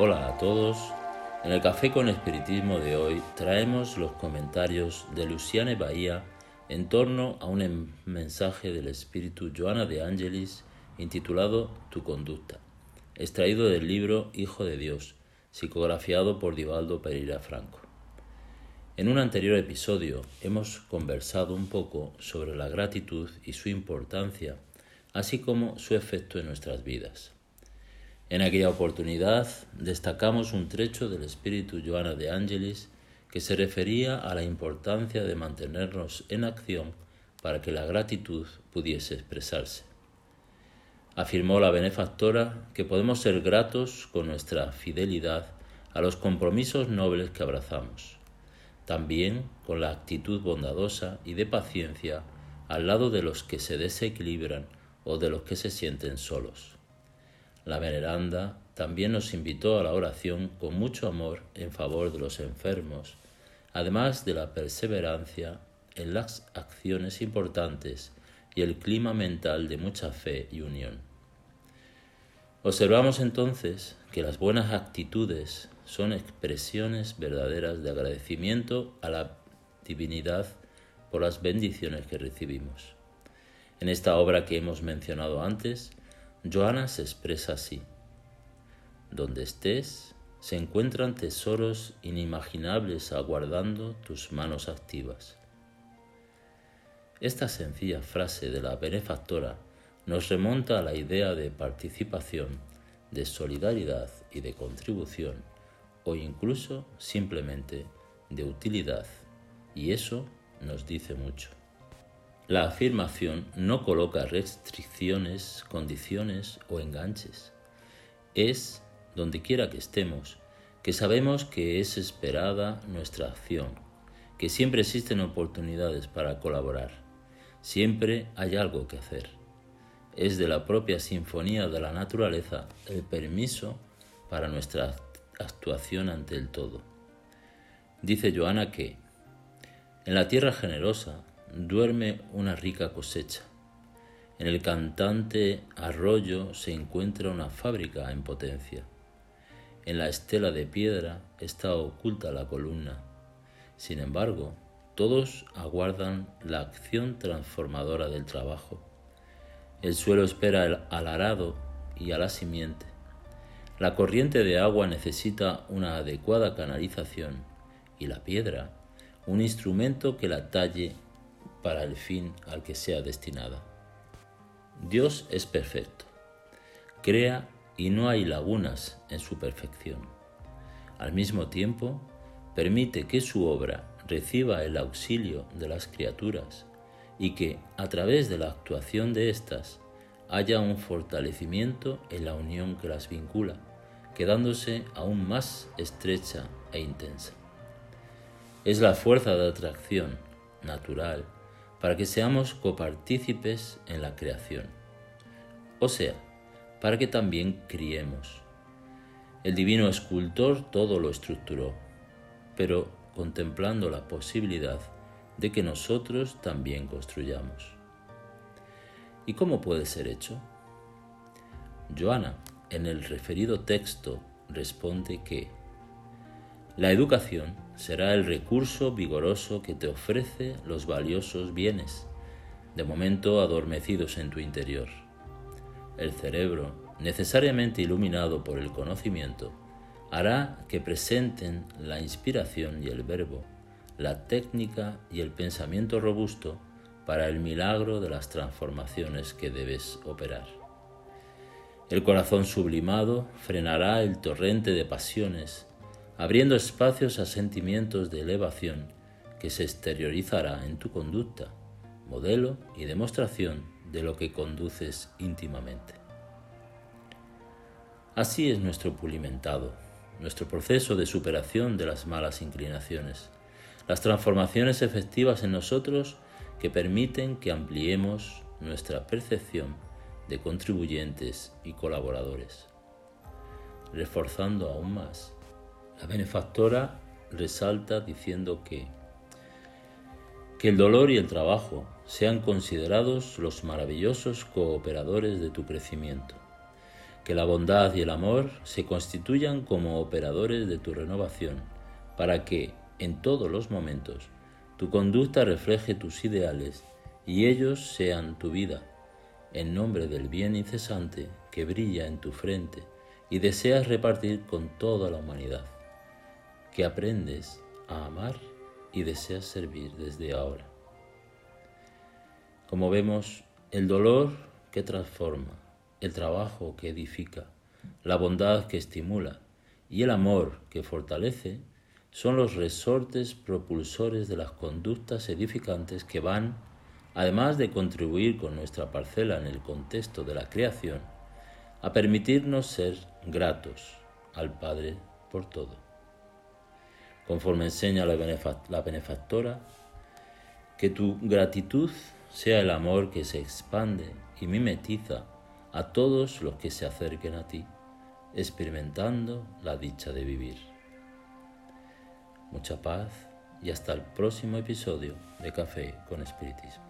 Hola a todos. En el Café con Espiritismo de hoy traemos los comentarios de Luciane Bahía en torno a un mensaje del espíritu Joana de Angelis intitulado Tu conducta, extraído del libro Hijo de Dios, psicografiado por Divaldo Pereira Franco. En un anterior episodio hemos conversado un poco sobre la gratitud y su importancia, así como su efecto en nuestras vidas. En aquella oportunidad destacamos un trecho del espíritu Joana de Angelis que se refería a la importancia de mantenernos en acción para que la gratitud pudiese expresarse. Afirmó la benefactora que podemos ser gratos con nuestra fidelidad a los compromisos nobles que abrazamos, también con la actitud bondadosa y de paciencia al lado de los que se desequilibran o de los que se sienten solos. La veneranda también nos invitó a la oración con mucho amor en favor de los enfermos, además de la perseverancia en las acciones importantes y el clima mental de mucha fe y unión. Observamos entonces que las buenas actitudes son expresiones verdaderas de agradecimiento a la divinidad por las bendiciones que recibimos. En esta obra que hemos mencionado antes, Joana se expresa así. Donde estés, se encuentran tesoros inimaginables aguardando tus manos activas. Esta sencilla frase de la benefactora nos remonta a la idea de participación, de solidaridad y de contribución, o incluso simplemente de utilidad, y eso nos dice mucho. La afirmación no coloca restricciones, condiciones o enganches. Es, donde quiera que estemos, que sabemos que es esperada nuestra acción, que siempre existen oportunidades para colaborar, siempre hay algo que hacer. Es de la propia sinfonía de la naturaleza el permiso para nuestra actuación ante el todo. Dice Joana que, en la tierra generosa, duerme una rica cosecha. En el cantante arroyo se encuentra una fábrica en potencia. En la estela de piedra está oculta la columna. Sin embargo, todos aguardan la acción transformadora del trabajo. El suelo espera al arado y a la simiente. La corriente de agua necesita una adecuada canalización y la piedra un instrumento que la talle para el fin al que sea destinada. Dios es perfecto, crea y no hay lagunas en su perfección. Al mismo tiempo, permite que su obra reciba el auxilio de las criaturas y que, a través de la actuación de éstas, haya un fortalecimiento en la unión que las vincula, quedándose aún más estrecha e intensa. Es la fuerza de atracción natural para que seamos copartícipes en la creación, o sea, para que también criemos. El divino escultor todo lo estructuró, pero contemplando la posibilidad de que nosotros también construyamos. ¿Y cómo puede ser hecho? Joana, en el referido texto, responde que la educación será el recurso vigoroso que te ofrece los valiosos bienes, de momento adormecidos en tu interior. El cerebro, necesariamente iluminado por el conocimiento, hará que presenten la inspiración y el verbo, la técnica y el pensamiento robusto para el milagro de las transformaciones que debes operar. El corazón sublimado frenará el torrente de pasiones abriendo espacios a sentimientos de elevación que se exteriorizará en tu conducta, modelo y demostración de lo que conduces íntimamente. Así es nuestro pulimentado, nuestro proceso de superación de las malas inclinaciones, las transformaciones efectivas en nosotros que permiten que ampliemos nuestra percepción de contribuyentes y colaboradores, reforzando aún más la benefactora resalta diciendo que, que el dolor y el trabajo sean considerados los maravillosos cooperadores de tu crecimiento, Que la bondad y el amor se constituyan como operadores de tu renovación, para que, en todos los momentos, tu conducta refleje tus ideales y ellos sean tu vida, en nombre del bien incesante que brilla en tu frente y deseas repartir con toda la humanidad, que aprendes a amar y deseas servir desde ahora. Como vemos, el dolor que transforma, el trabajo que edifica, la bondad que estimula y el amor que fortalece son los resortes propulsores de las conductas edificantes que van, además de contribuir con nuestra parcela en el contexto de la creación, a permitirnos ser gratos al Padre por todo. Conforme enseña la, benefactora, que tu gratitud sea el amor que se expande y mimetiza a todos los que se acerquen a ti, experimentando la dicha de vivir. Mucha paz y hasta el próximo episodio de Café con Espiritismo.